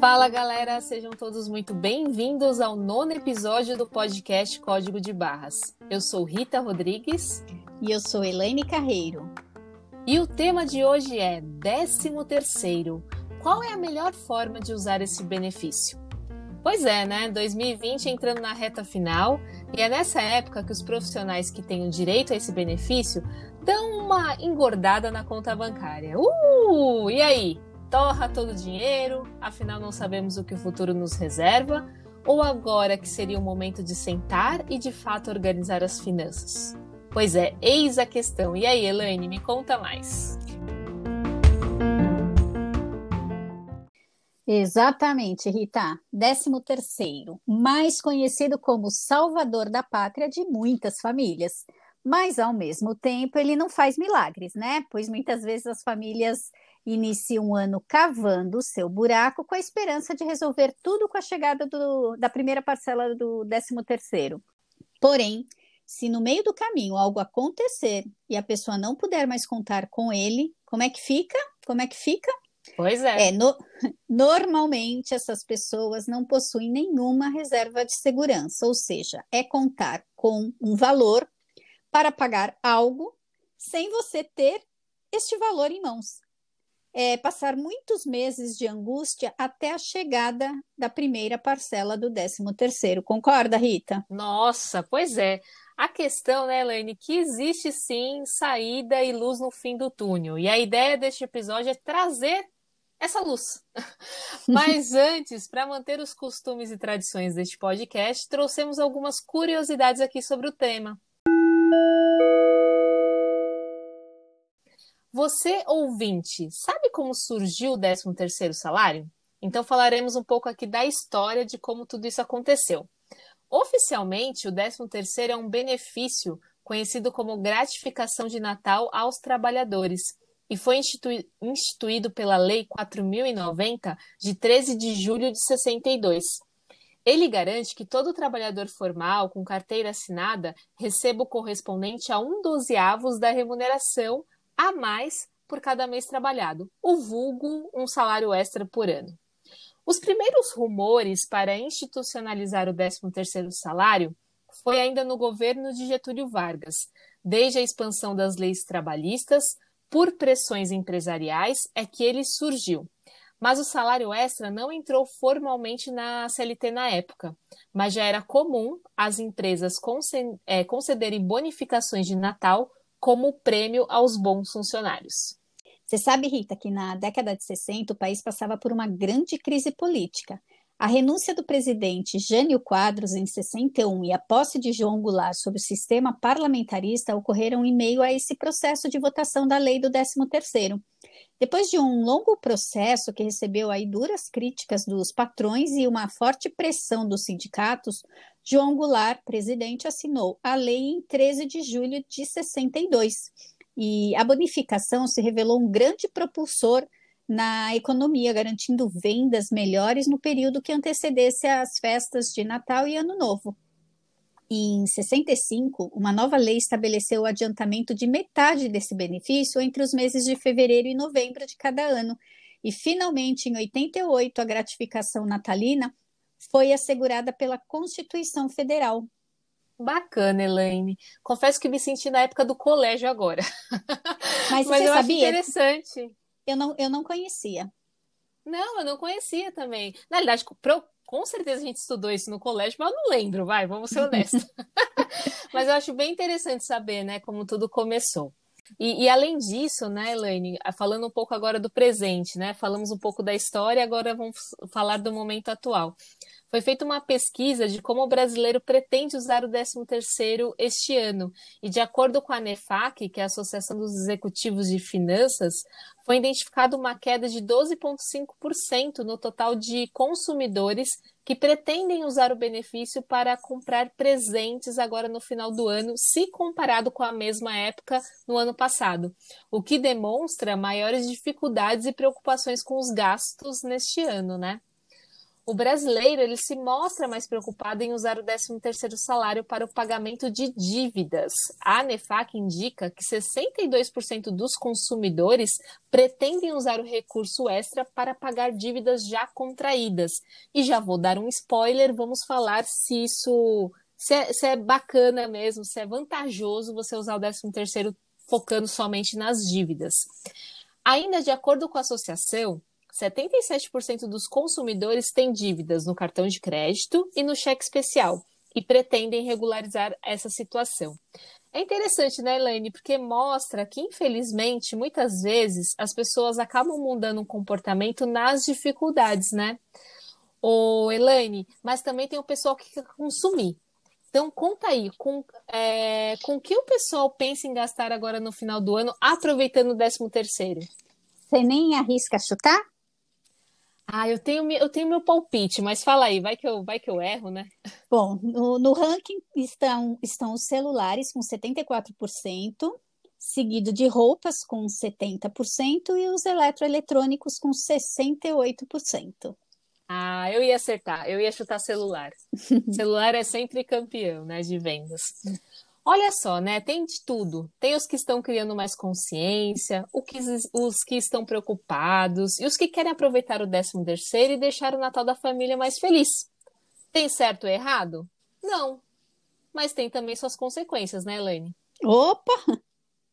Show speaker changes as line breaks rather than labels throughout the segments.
Fala galera, sejam todos muito bem-vindos ao nono episódio do podcast Código de Barras. Eu sou Rita Rodrigues.
E eu sou Elaine Carreiro.
E o tema de hoje é 13 terceiro. Qual é a melhor forma de usar esse benefício? Pois é, né? 2020 entrando na reta final, e é nessa época que os profissionais que têm o direito a esse benefício dão uma engordada na conta bancária. Uh! E aí? torra todo o dinheiro, afinal não sabemos o que o futuro nos reserva, ou agora que seria o momento de sentar e de fato organizar as finanças? Pois é, eis a questão. E aí, Elaine, me conta mais.
Exatamente, Rita. Décimo terceiro, mais conhecido como salvador da pátria de muitas famílias. Mas, ao mesmo tempo, ele não faz milagres, né? Pois muitas vezes as famílias inicia um ano cavando o seu buraco com a esperança de resolver tudo com a chegada do, da primeira parcela do 13 terceiro. Porém, se no meio do caminho algo acontecer e a pessoa não puder mais contar com ele, como é que fica? Como é que fica?
Pois é.
é no, normalmente essas pessoas não possuem nenhuma reserva de segurança, ou seja, é contar com um valor para pagar algo sem você ter este valor em mãos é, passar muitos meses de angústia até a chegada da primeira parcela do 13 terceiro. Concorda, Rita?
Nossa, pois é. A questão, né, Elaine, que existe sim saída e luz no fim do túnel. E a ideia deste episódio é trazer essa luz. Mas antes, para manter os costumes e tradições deste podcast, trouxemos algumas curiosidades aqui sobre o tema. Você, ouvinte, sabe como surgiu o 13º salário? Então falaremos um pouco aqui da história de como tudo isso aconteceu. Oficialmente, o 13º é um benefício conhecido como gratificação de Natal aos trabalhadores e foi instituído pela Lei 4090 de 13 de julho de 62. Ele garante que todo trabalhador formal com carteira assinada receba o correspondente a um dozeavos da remuneração a mais por cada mês trabalhado, o vulgo um salário extra por ano. Os primeiros rumores para institucionalizar o 13º salário foi ainda no governo de Getúlio Vargas, desde a expansão das leis trabalhistas, por pressões empresariais é que ele surgiu. Mas o salário extra não entrou formalmente na CLT na época, mas já era comum as empresas é, concederem bonificações de Natal como prêmio aos bons funcionários.
Você sabe, Rita, que na década de 60 o país passava por uma grande crise política. A renúncia do presidente Jânio Quadros em 61 e a posse de João Goulart sobre o sistema parlamentarista ocorreram em meio a esse processo de votação da lei do 13º. Depois de um longo processo que recebeu aí duras críticas dos patrões e uma forte pressão dos sindicatos, João Goulart, presidente, assinou a lei em 13 de julho de 62. E a bonificação se revelou um grande propulsor na economia, garantindo vendas melhores no período que antecedesse as festas de Natal e Ano Novo. Em 65, uma nova lei estabeleceu o adiantamento de metade desse benefício entre os meses de fevereiro e novembro de cada ano. E, finalmente, em 88, a gratificação natalina foi assegurada pela Constituição Federal.
Bacana, Elaine. Confesso que me senti na época do colégio agora.
Mas, Mas
eu
sabia? acho
interessante.
Eu não, eu não conhecia.
Não, eu não conhecia também. Na realidade, pro, com certeza a gente estudou isso no colégio, mas eu não lembro, vai, vamos ser honestos. mas eu acho bem interessante saber, né, como tudo começou. E, e, além disso, né, Elaine, falando um pouco agora do presente, né, falamos um pouco da história, agora vamos falar do momento atual. Foi feita uma pesquisa de como o brasileiro pretende usar o 13º este ano, e de acordo com a NEFAC, que é a Associação dos Executivos de Finanças, foi identificada uma queda de 12,5% no total de consumidores que pretendem usar o benefício para comprar presentes agora no final do ano, se comparado com a mesma época no ano passado, o que demonstra maiores dificuldades e preocupações com os gastos neste ano, né? O brasileiro ele se mostra mais preocupado em usar o 13º salário para o pagamento de dívidas. A ANEFAC indica que 62% dos consumidores pretendem usar o recurso extra para pagar dívidas já contraídas. E já vou dar um spoiler, vamos falar se isso se é, se é bacana mesmo, se é vantajoso você usar o 13º focando somente nas dívidas. Ainda de acordo com a associação, 77% dos consumidores têm dívidas no cartão de crédito e no cheque especial e pretendem regularizar essa situação. É interessante, né, Elaine? Porque mostra que, infelizmente, muitas vezes as pessoas acabam mudando um comportamento nas dificuldades, né? Ô, Elaine, mas também tem o pessoal que quer consumir. Então, conta aí, com, é, com que o pessoal pensa em gastar agora no final do ano, aproveitando o 13 terceiro?
Você nem arrisca chutar?
Ah, eu tenho, eu tenho meu palpite, mas fala aí, vai que eu, vai que eu erro, né?
Bom, no, no ranking estão, estão os celulares com 74%, seguido de roupas com 70% e os eletroeletrônicos com 68%.
Ah, eu ia acertar, eu ia chutar celular. celular é sempre campeão, né, de vendas. Olha só, né? Tem de tudo. Tem os que estão criando mais consciência, que, os que estão preocupados e os que querem aproveitar o 13 terceiro e deixar o Natal da família mais feliz. Tem certo ou errado? Não. Mas tem também suas consequências, né, Elaine?
Opa!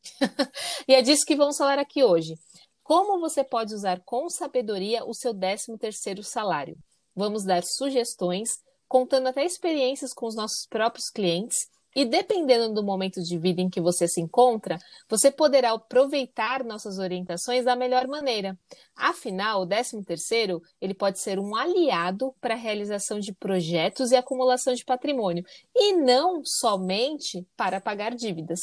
e é disso que vamos falar aqui hoje. Como você pode usar com sabedoria o seu 13 terceiro salário? Vamos dar sugestões, contando até experiências com os nossos próprios clientes e dependendo do momento de vida em que você se encontra, você poderá aproveitar nossas orientações da melhor maneira. Afinal, o 13º, ele pode ser um aliado para a realização de projetos e acumulação de patrimônio, e não somente para pagar dívidas.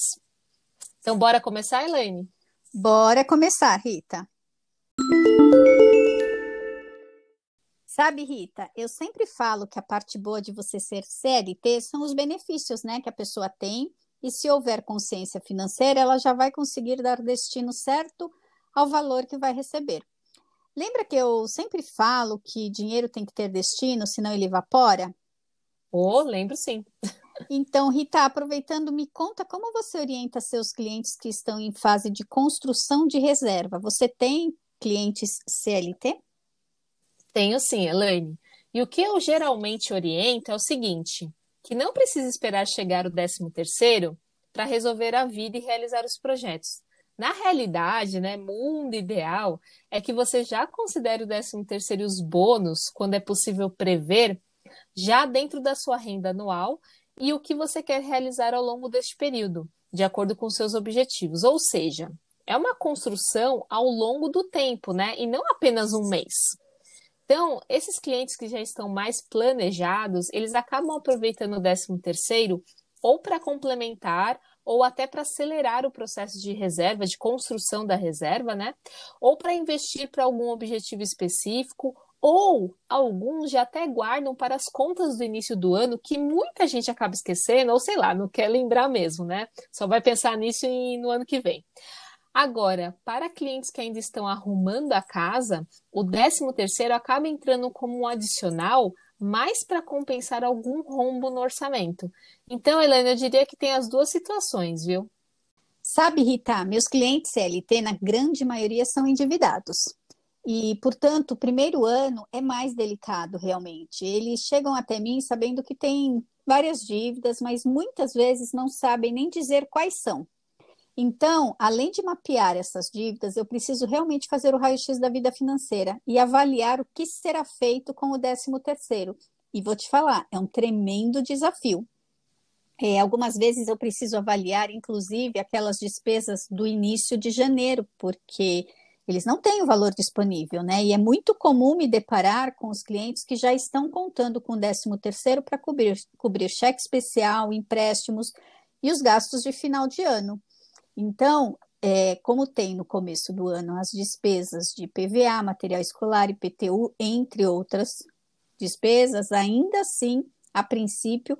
Então, bora começar, Elaine?
Bora começar, Rita. Sabe, Rita, eu sempre falo que a parte boa de você ser CLT são os benefícios, né, que a pessoa tem, e se houver consciência financeira, ela já vai conseguir dar destino certo ao valor que vai receber. Lembra que eu sempre falo que dinheiro tem que ter destino, senão ele evapora?
Oh, lembro sim.
Então, Rita, aproveitando, me conta como você orienta seus clientes que estão em fase de construção de reserva. Você tem clientes CLT?
Tenho sim, Elaine. E o que eu geralmente oriento é o seguinte: que não precisa esperar chegar o 13 terceiro para resolver a vida e realizar os projetos. Na realidade, né, mundo ideal é que você já considere o 13 terceiro e os bônus, quando é possível prever, já dentro da sua renda anual e o que você quer realizar ao longo deste período, de acordo com seus objetivos. Ou seja, é uma construção ao longo do tempo, né? E não apenas um mês. Então, esses clientes que já estão mais planejados, eles acabam aproveitando o 13 terceiro ou para complementar ou até para acelerar o processo de reserva, de construção da reserva, né? Ou para investir para algum objetivo específico, ou alguns já até guardam para as contas do início do ano, que muita gente acaba esquecendo, ou sei lá, não quer lembrar mesmo, né? Só vai pensar nisso no ano que vem. Agora, para clientes que ainda estão arrumando a casa, o 13º acaba entrando como um adicional mais para compensar algum rombo no orçamento. Então, Helena, eu diria que tem as duas situações, viu?
Sabe, Rita, meus clientes CLT, na grande maioria, são endividados. E, portanto, o primeiro ano é mais delicado, realmente. Eles chegam até mim sabendo que têm várias dívidas, mas muitas vezes não sabem nem dizer quais são. Então, além de mapear essas dívidas, eu preciso realmente fazer o raio-x da vida financeira e avaliar o que será feito com o 13 terceiro. E vou te falar, é um tremendo desafio. É, algumas vezes eu preciso avaliar, inclusive, aquelas despesas do início de janeiro, porque eles não têm o valor disponível, né? E é muito comum me deparar com os clientes que já estão contando com o 13 terceiro para cobrir, cobrir cheque especial, empréstimos e os gastos de final de ano. Então, é, como tem no começo do ano as despesas de PVA, material escolar, e PTU, entre outras despesas, ainda assim, a princípio,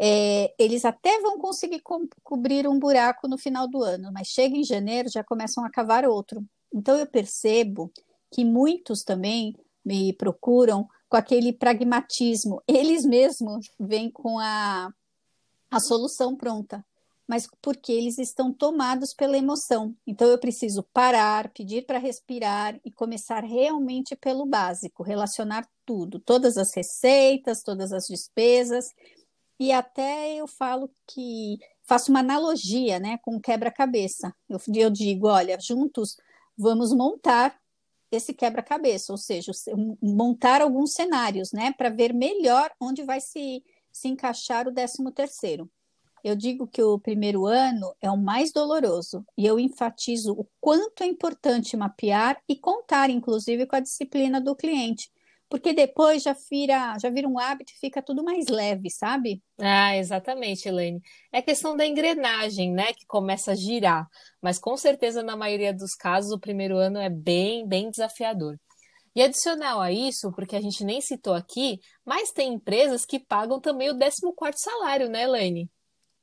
é, eles até vão conseguir co cobrir um buraco no final do ano, mas chega em janeiro já começam a cavar outro. Então eu percebo que muitos também me procuram com aquele pragmatismo. Eles mesmos vêm com a, a solução pronta, mas porque eles estão tomados pela emoção. Então eu preciso parar, pedir para respirar e começar realmente pelo básico, relacionar tudo, todas as receitas, todas as despesas. E até eu falo que faço uma analogia né, com quebra-cabeça. Eu, eu digo, olha, juntos vamos montar esse quebra-cabeça, ou seja, montar alguns cenários, né, para ver melhor onde vai se, se encaixar o décimo terceiro. Eu digo que o primeiro ano é o mais doloroso e eu enfatizo o quanto é importante mapear e contar, inclusive, com a disciplina do cliente, porque depois já vira, já vira um hábito e fica tudo mais leve, sabe?
Ah, exatamente, Elaine. É questão da engrenagem, né, que começa a girar. Mas com certeza, na maioria dos casos, o primeiro ano é bem, bem desafiador. E adicional a isso, porque a gente nem citou aqui, mas tem empresas que pagam também o 14 salário, né, Elaine?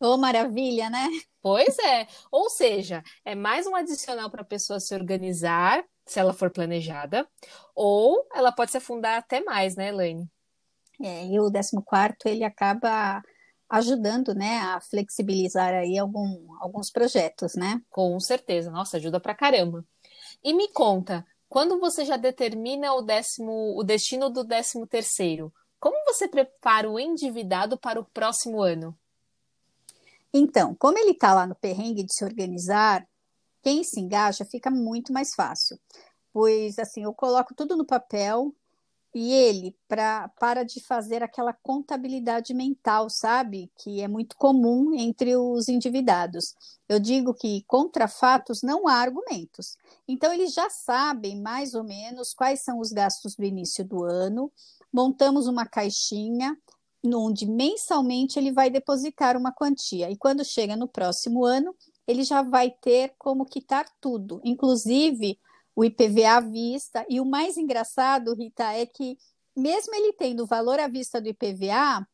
Ô, oh, maravilha, né?
Pois é. Ou seja, é mais um adicional para a pessoa se organizar se ela for planejada, ou ela pode se afundar até mais, né, Elaine?
É, e o 14 ele acaba ajudando, né, a flexibilizar aí algum, alguns projetos, né?
Com certeza, nossa, ajuda pra caramba. E me conta, quando você já determina o décimo, o destino do décimo terceiro, como você prepara o endividado para o próximo ano?
Então, como ele está lá no perrengue de se organizar, quem se engaja fica muito mais fácil, pois assim eu coloco tudo no papel e ele pra, para de fazer aquela contabilidade mental, sabe? Que é muito comum entre os endividados. Eu digo que contra fatos não há argumentos. Então, eles já sabem mais ou menos quais são os gastos do início do ano. Montamos uma caixinha onde mensalmente ele vai depositar uma quantia. E quando chega no próximo ano, ele já vai ter como quitar tudo, inclusive o IPVA à vista. E o mais engraçado, Rita, é que mesmo ele tendo o valor à vista do IPVA,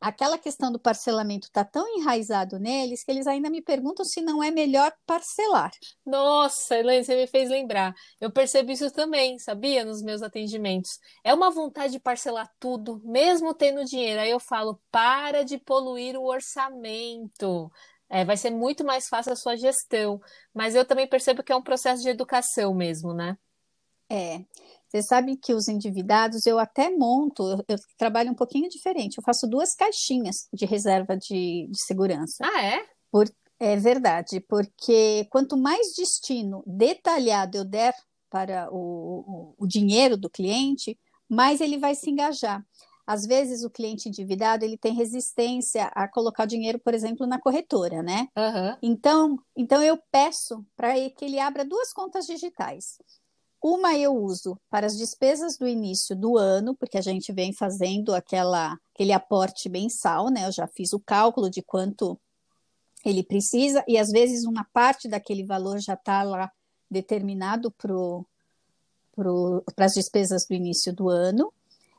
aquela questão do parcelamento está tão enraizado neles que eles ainda me perguntam se não é melhor parcelar.
Nossa, Elaine, você me fez lembrar. Eu percebo isso também, sabia, nos meus atendimentos. É uma vontade de parcelar tudo, mesmo tendo dinheiro. Aí eu falo, para de poluir o orçamento. É, vai ser muito mais fácil a sua gestão. Mas eu também percebo que é um processo de educação mesmo, né?
É. Você sabe que os endividados eu até monto, eu, trabalho um pouquinho diferente. Eu faço duas caixinhas de reserva de, de segurança.
Ah, é?
Por, é verdade, porque quanto mais destino detalhado eu der para o, o, o dinheiro do cliente, mais ele vai se engajar. Às vezes o cliente endividado ele tem resistência a colocar o dinheiro, por exemplo, na corretora, né?
Uhum.
Então, então eu peço para que ele abra duas contas digitais. Uma eu uso para as despesas do início do ano, porque a gente vem fazendo aquela, aquele aporte mensal, né? Eu já fiz o cálculo de quanto ele precisa, e às vezes uma parte daquele valor já está lá determinado para as despesas do início do ano.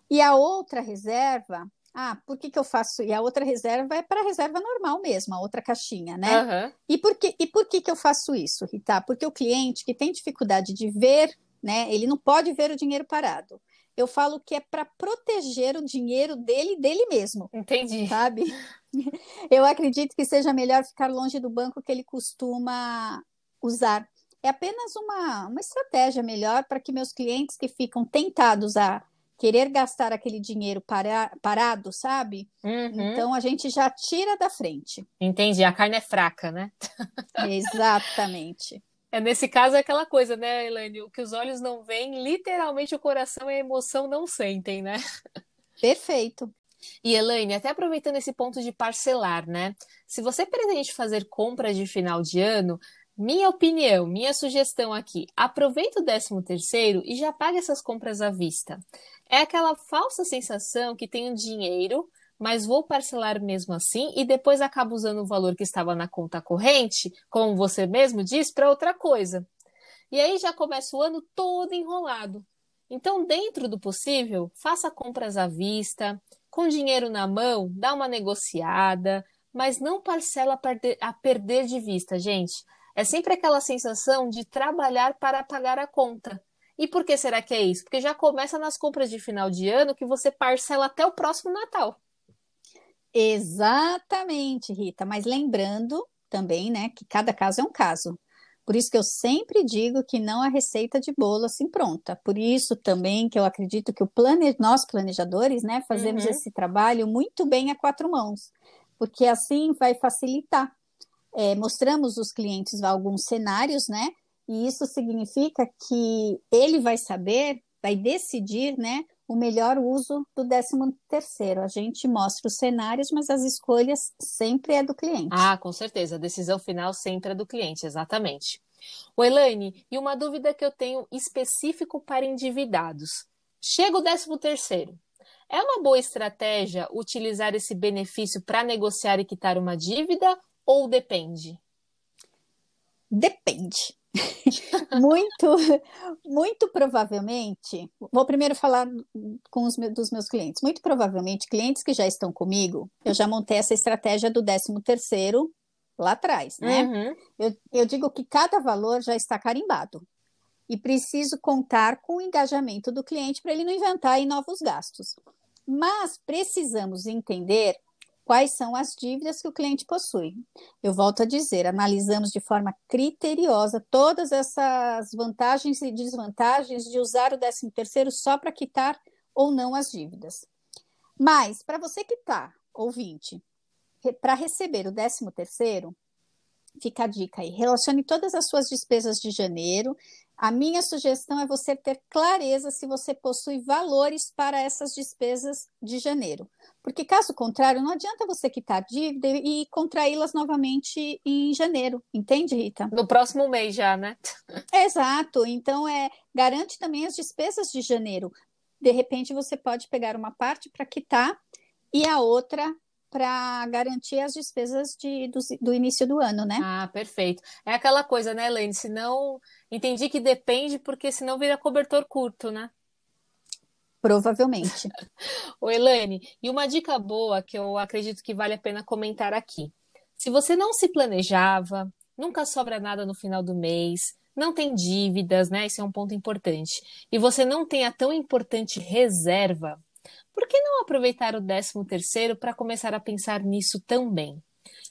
E a outra reserva, ah, por que, que eu faço? E a outra reserva é para a reserva normal mesmo, a outra caixinha, né?
Uhum.
E, por que, e por que, que eu faço isso, Rita? Porque o cliente que tem dificuldade de ver, né? Ele não pode ver o dinheiro parado. Eu falo que é para proteger o dinheiro dele dele mesmo.
Entendi.
Sabe? Eu acredito que seja melhor ficar longe do banco que ele costuma usar. É apenas uma, uma estratégia melhor para que meus clientes que ficam tentados a querer gastar aquele dinheiro para, parado, sabe?
Uhum.
Então a gente já tira da frente.
Entendi, a carne é fraca, né?
Exatamente.
É, nesse caso é aquela coisa, né, Elaine? O que os olhos não veem, literalmente o coração e a emoção não sentem, né?
Perfeito.
E Elaine, até aproveitando esse ponto de parcelar, né? Se você pretende fazer compras de final de ano, minha opinião, minha sugestão aqui, aproveita o 13 terceiro e já paga essas compras à vista. É aquela falsa sensação que tenho dinheiro, mas vou parcelar mesmo assim e depois acabo usando o valor que estava na conta corrente, como você mesmo diz, para outra coisa. E aí já começa o ano todo enrolado. Então, dentro do possível, faça compras à vista, com dinheiro na mão, dá uma negociada, mas não parcela a perder de vista, gente. É sempre aquela sensação de trabalhar para pagar a conta. E por que será que é isso? Porque já começa nas compras de final de ano que você parcela até o próximo Natal.
Exatamente, Rita. Mas lembrando também, né, que cada caso é um caso. Por isso que eu sempre digo que não há receita de bolo assim pronta. Por isso também que eu acredito que o plane... nós planejadores, né, fazemos uhum. esse trabalho muito bem a quatro mãos, porque assim vai facilitar. É, mostramos os clientes alguns cenários, né, e isso significa que ele vai saber, vai decidir, né, o melhor uso do 13 terceiro. A gente mostra os cenários, mas as escolhas sempre é do cliente.
Ah, com certeza. A decisão final sempre é do cliente, exatamente. O Elaine, e uma dúvida que eu tenho específico para endividados. Chega o 13 terceiro. É uma boa estratégia utilizar esse benefício para negociar e quitar uma dívida ou depende?
Depende. muito, muito provavelmente, vou primeiro falar com os meus, dos meus clientes. Muito provavelmente, clientes que já estão comigo, eu já montei essa estratégia do 13 terceiro lá atrás, né? Uhum. Eu, eu digo que cada valor já está carimbado e preciso contar com o engajamento do cliente para ele não inventar novos gastos. Mas precisamos entender quais são as dívidas que o cliente possui. Eu volto a dizer, analisamos de forma criteriosa todas essas vantagens e desvantagens de usar o 13º só para quitar ou não as dívidas. Mas, para você quitar, ouvinte, para receber o 13º, fica a dica aí, relacione todas as suas despesas de janeiro a minha sugestão é você ter clareza se você possui valores para essas despesas de janeiro. Porque, caso contrário, não adianta você quitar dívida e contraí-las novamente em janeiro. Entende, Rita?
No próximo mês já, né?
Exato. Então, é garante também as despesas de janeiro. De repente, você pode pegar uma parte para quitar e a outra para garantir as despesas de, do, do, início do ano, né?
Ah, perfeito. É aquela coisa, né, Elaine? Se não. Entendi que depende, porque senão vira cobertor curto, né?
Provavelmente.
Ô, Elaine, e uma dica boa que eu acredito que vale a pena comentar aqui. Se você não se planejava, nunca sobra nada no final do mês, não tem dívidas, né? Esse é um ponto importante. E você não tem a tão importante reserva, por que não aproveitar o 13 terceiro para começar a pensar nisso também?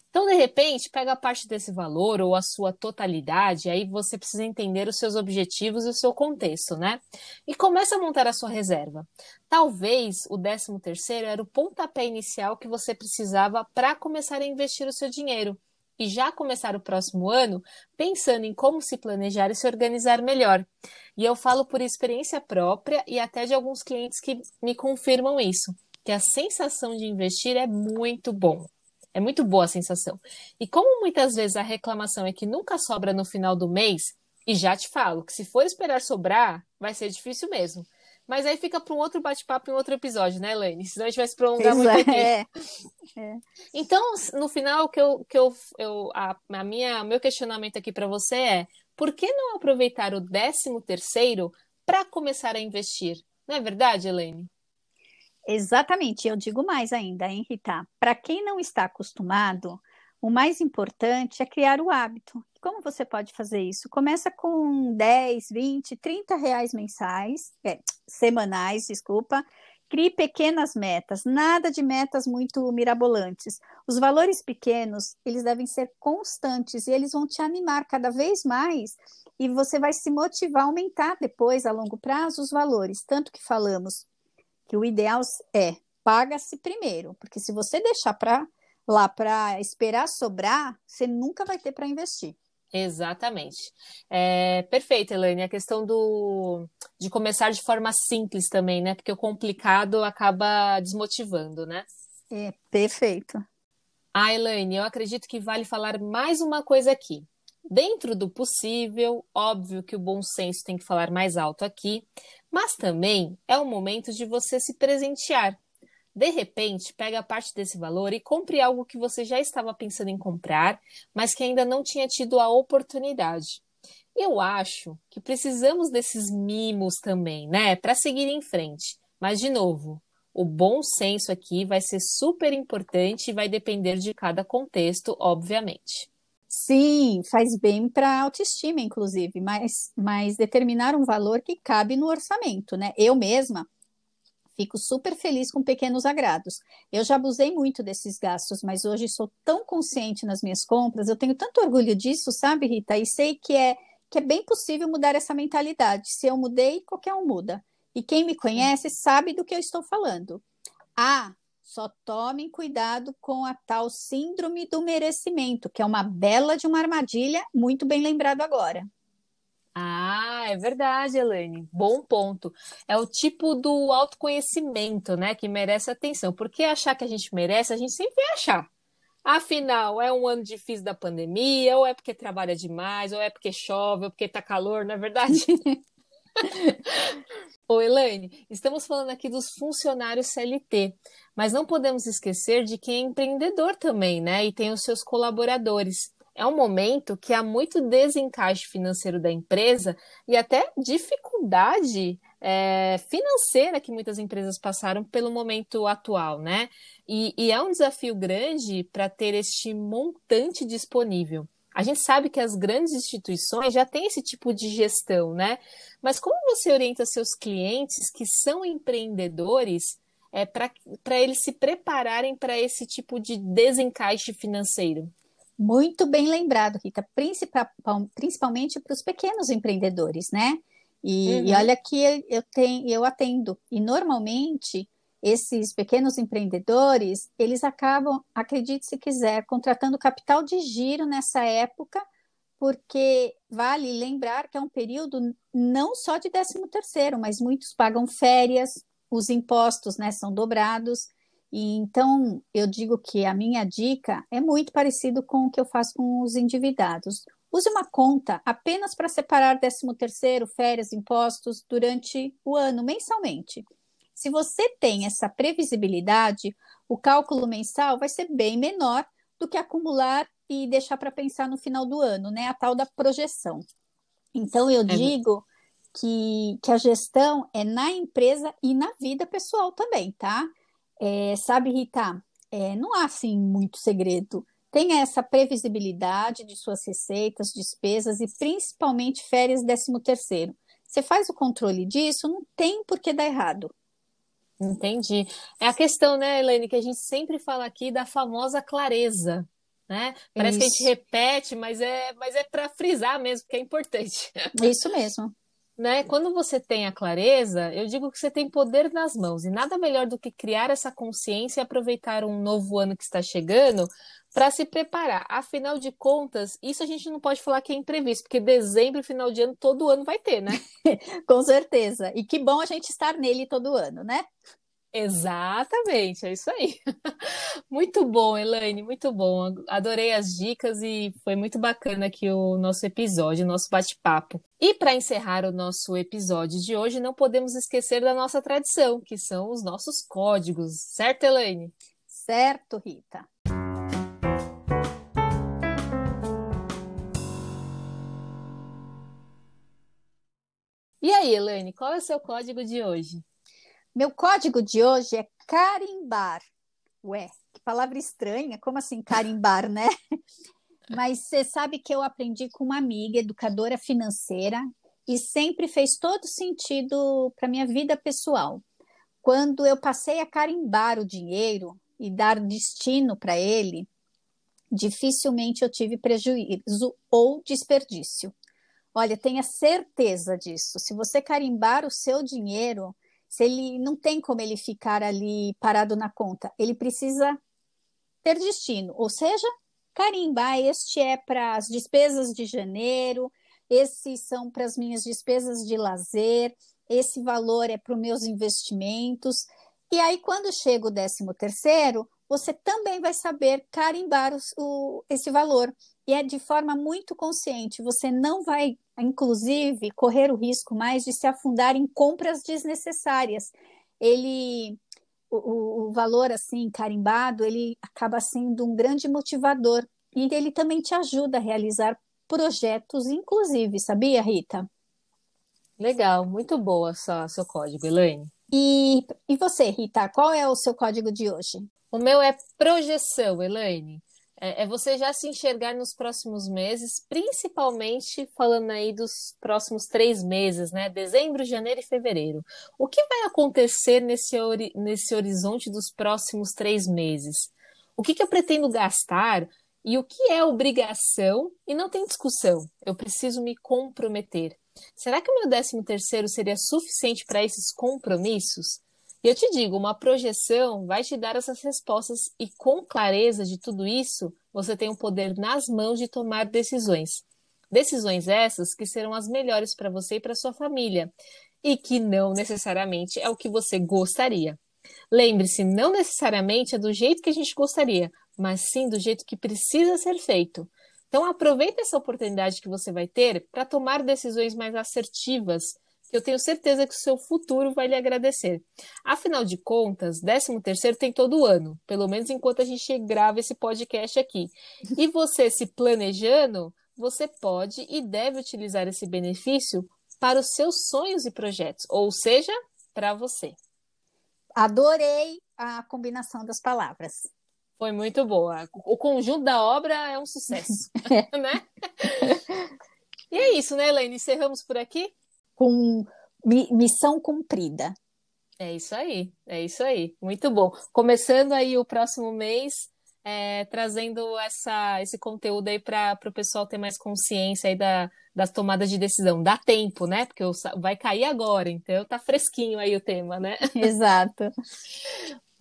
Então, de repente, pega parte desse valor ou a sua totalidade, aí você precisa entender os seus objetivos e o seu contexto, né? E começa a montar a sua reserva. Talvez o 13 terceiro era o pontapé inicial que você precisava para começar a investir o seu dinheiro e já começar o próximo ano pensando em como se planejar e se organizar melhor. E eu falo por experiência própria e até de alguns clientes que me confirmam isso, que a sensação de investir é muito bom. É muito boa a sensação. E como muitas vezes a reclamação é que nunca sobra no final do mês, e já te falo que se for esperar sobrar, vai ser difícil mesmo. Mas aí fica para um outro bate-papo em outro episódio, né, Elaine? Senão a gente vai se prolongar muito aqui. É. É. Então, no final, que eu, que eu, eu a, a minha, meu questionamento aqui para você é: por que não aproveitar o 13 terceiro para começar a investir? Não é verdade, Elaine?
Exatamente. Eu digo mais ainda, hein, Rita? Para quem não está acostumado, o mais importante é criar o hábito. Como você pode fazer isso? Começa com 10, 20, 30 reais mensais, é, semanais, desculpa. Crie pequenas metas, nada de metas muito mirabolantes. Os valores pequenos, eles devem ser constantes e eles vão te animar cada vez mais e você vai se motivar a aumentar depois, a longo prazo, os valores. Tanto que falamos que o ideal é paga-se primeiro, porque se você deixar para lá para esperar sobrar, você nunca vai ter para investir.
Exatamente. É, perfeito, Elaine. A questão do, de começar de forma simples também, né? Porque o complicado acaba desmotivando, né?
É, perfeito.
Ah, Elaine, eu acredito que vale falar mais uma coisa aqui. Dentro do possível, óbvio que o bom senso tem que falar mais alto aqui, mas também é o momento de você se presentear. De repente, pega parte desse valor e compre algo que você já estava pensando em comprar, mas que ainda não tinha tido a oportunidade. Eu acho que precisamos desses mimos também, né, para seguir em frente. Mas, de novo, o bom senso aqui vai ser super importante e vai depender de cada contexto, obviamente.
Sim, faz bem para a autoestima, inclusive, mas, mas determinar um valor que cabe no orçamento, né? Eu mesma fico super feliz com pequenos agrados. Eu já abusei muito desses gastos, mas hoje sou tão consciente nas minhas compras, eu tenho tanto orgulho disso, sabe, Rita? E sei que é, que é bem possível mudar essa mentalidade. Se eu mudei, qualquer um muda. E quem me conhece sabe do que eu estou falando. Ah, só tomem cuidado com a tal síndrome do merecimento, que é uma bela de uma armadilha, muito bem lembrado agora.
Ah, é verdade, Elaine. Bom ponto. É o tipo do autoconhecimento, né, que merece atenção. Porque achar que a gente merece, a gente sempre vai achar. Afinal, é um ano difícil da pandemia, ou é porque trabalha demais, ou é porque chove, ou porque tá calor, não é verdade? Ô, Elaine, estamos falando aqui dos funcionários CLT, mas não podemos esquecer de quem é empreendedor também, né? E tem os seus colaboradores. É um momento que há muito desencaixe financeiro da empresa e até dificuldade é, financeira que muitas empresas passaram pelo momento atual, né? E, e é um desafio grande para ter este montante disponível. A gente sabe que as grandes instituições já têm esse tipo de gestão, né? Mas como você orienta seus clientes que são empreendedores é, para eles se prepararem para esse tipo de desencaixe financeiro?
Muito bem lembrado, Rita, principal, principalmente para os pequenos empreendedores, né? E, uhum. e olha que eu tenho, eu atendo. E normalmente esses pequenos empreendedores, eles acabam, acredite se quiser, contratando capital de giro nessa época, porque vale lembrar que é um período não só de 13 terceiro, mas muitos pagam férias, os impostos né, são dobrados, e então eu digo que a minha dica é muito parecido com o que eu faço com os endividados. Use uma conta apenas para separar 13 terceiro, férias, impostos durante o ano, mensalmente. Se você tem essa previsibilidade, o cálculo mensal vai ser bem menor do que acumular e deixar para pensar no final do ano, né? A tal da projeção. Então, eu é digo que, que a gestão é na empresa e na vida pessoal também, tá? É, sabe, Rita, é, não há assim muito segredo. Tenha essa previsibilidade de suas receitas, despesas e principalmente férias 13 terceiro. Você faz o controle disso, não tem por que dar errado.
Entendi. É a questão, né, Elaine, que a gente sempre fala aqui da famosa clareza, né? Parece Isso. que a gente repete, mas é, mas é para frisar mesmo, que é importante.
Isso mesmo.
Né? Quando você tem a clareza, eu digo que você tem poder nas mãos, e nada melhor do que criar essa consciência e aproveitar um novo ano que está chegando para se preparar. Afinal de contas, isso a gente não pode falar que é imprevisto, porque dezembro, final de ano, todo ano vai ter, né?
Com certeza. E que bom a gente estar nele todo ano, né?
Exatamente, é isso aí. Muito bom, Elaine, muito bom. Adorei as dicas e foi muito bacana aqui o nosso episódio, o nosso bate-papo. E para encerrar o nosso episódio de hoje, não podemos esquecer da nossa tradição, que são os nossos códigos, certo, Elaine?
Certo, Rita.
E aí, Elaine, qual é o seu código de hoje?
Meu código de hoje é carimbar. Ué, que palavra estranha, como assim carimbar, né? Mas você sabe que eu aprendi com uma amiga, educadora financeira, e sempre fez todo sentido para minha vida pessoal. Quando eu passei a carimbar o dinheiro e dar destino para ele, dificilmente eu tive prejuízo ou desperdício. Olha, tenha certeza disso. Se você carimbar o seu dinheiro, se ele não tem como ele ficar ali parado na conta, ele precisa ter destino, ou seja, carimbar, este é para as despesas de janeiro, esses são para as minhas despesas de lazer, esse valor é para os meus investimentos. E aí, quando chega o décimo terceiro, você também vai saber carimbar o, esse valor. E é de forma muito consciente. Você não vai inclusive, correr o risco mais de se afundar em compras desnecessárias. Ele, o, o valor assim carimbado, ele acaba sendo um grande motivador e ele também te ajuda a realizar projetos, inclusive, sabia, Rita?
Legal, muito boa sua, seu código, Elaine.
E, e você, Rita, qual é o seu código de hoje?
O meu é projeção, Elaine. É, é, você já se enxergar nos próximos meses, principalmente falando aí dos próximos três meses, né? Dezembro, janeiro e fevereiro. O que vai acontecer nesse, nesse horizonte dos próximos três meses? O que, que eu pretendo gastar e o que é obrigação e não tem discussão? Eu preciso me comprometer. Será que o meu décimo terceiro seria suficiente para esses compromissos? E eu te digo, uma projeção vai te dar essas respostas e com clareza de tudo isso, você tem o poder nas mãos de tomar decisões. Decisões essas que serão as melhores para você e para sua família, e que não necessariamente é o que você gostaria. Lembre-se, não necessariamente é do jeito que a gente gostaria, mas sim do jeito que precisa ser feito. Então aproveite essa oportunidade que você vai ter para tomar decisões mais assertivas eu tenho certeza que o seu futuro vai lhe agradecer. Afinal de contas, 13 terceiro tem todo ano, pelo menos enquanto a gente grava esse podcast aqui. E você se planejando, você pode e deve utilizar esse benefício para os seus sonhos e projetos, ou seja, para você.
Adorei a combinação das palavras.
Foi muito boa. O conjunto da obra é um sucesso, é. né? E é isso, né, Elaine? Encerramos por aqui?
com missão cumprida.
É isso aí, é isso aí. Muito bom. Começando aí o próximo mês, é, trazendo essa, esse conteúdo aí para o pessoal ter mais consciência aí da, das tomadas de decisão. Dá tempo, né? Porque vai cair agora, então tá fresquinho aí o tema, né?
Exato.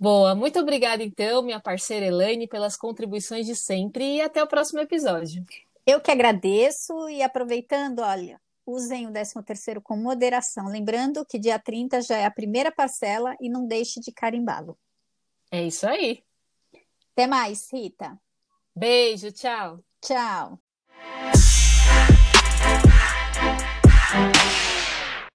Boa, muito obrigada então, minha parceira Elaine, pelas contribuições de sempre e até o próximo episódio.
Eu que agradeço e aproveitando, olha, usem o 13º com moderação, lembrando que dia 30 já é a primeira parcela e não deixe de carimbá-lo.
É isso aí.
Até mais, Rita.
Beijo, tchau.
Tchau.